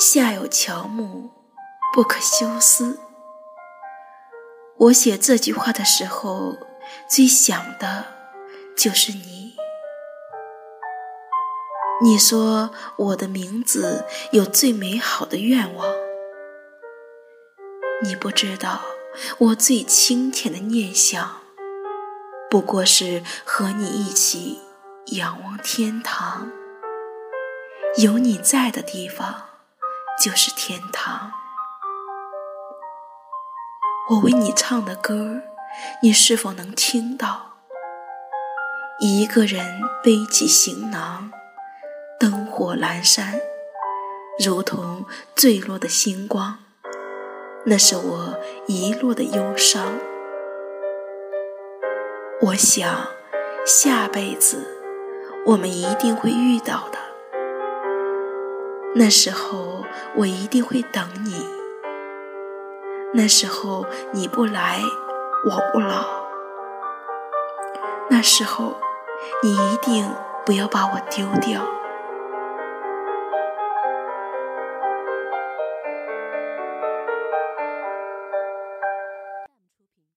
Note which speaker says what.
Speaker 1: 下有乔木，不可休思。我写这句话的时候，最想的就是你。你说我的名字有最美好的愿望，你不知道我最清甜的念想，不过是和你一起仰望天堂。有你在的地方，就是天堂。我为你唱的歌，你是否能听到？一个人背起行囊，灯火阑珊，如同坠落的星光。那是我遗落的忧伤。我想，下辈子我们一定会遇到的。那时候我一定会等你。那时候你不来，我不老。那时候你一定不要把我丢掉。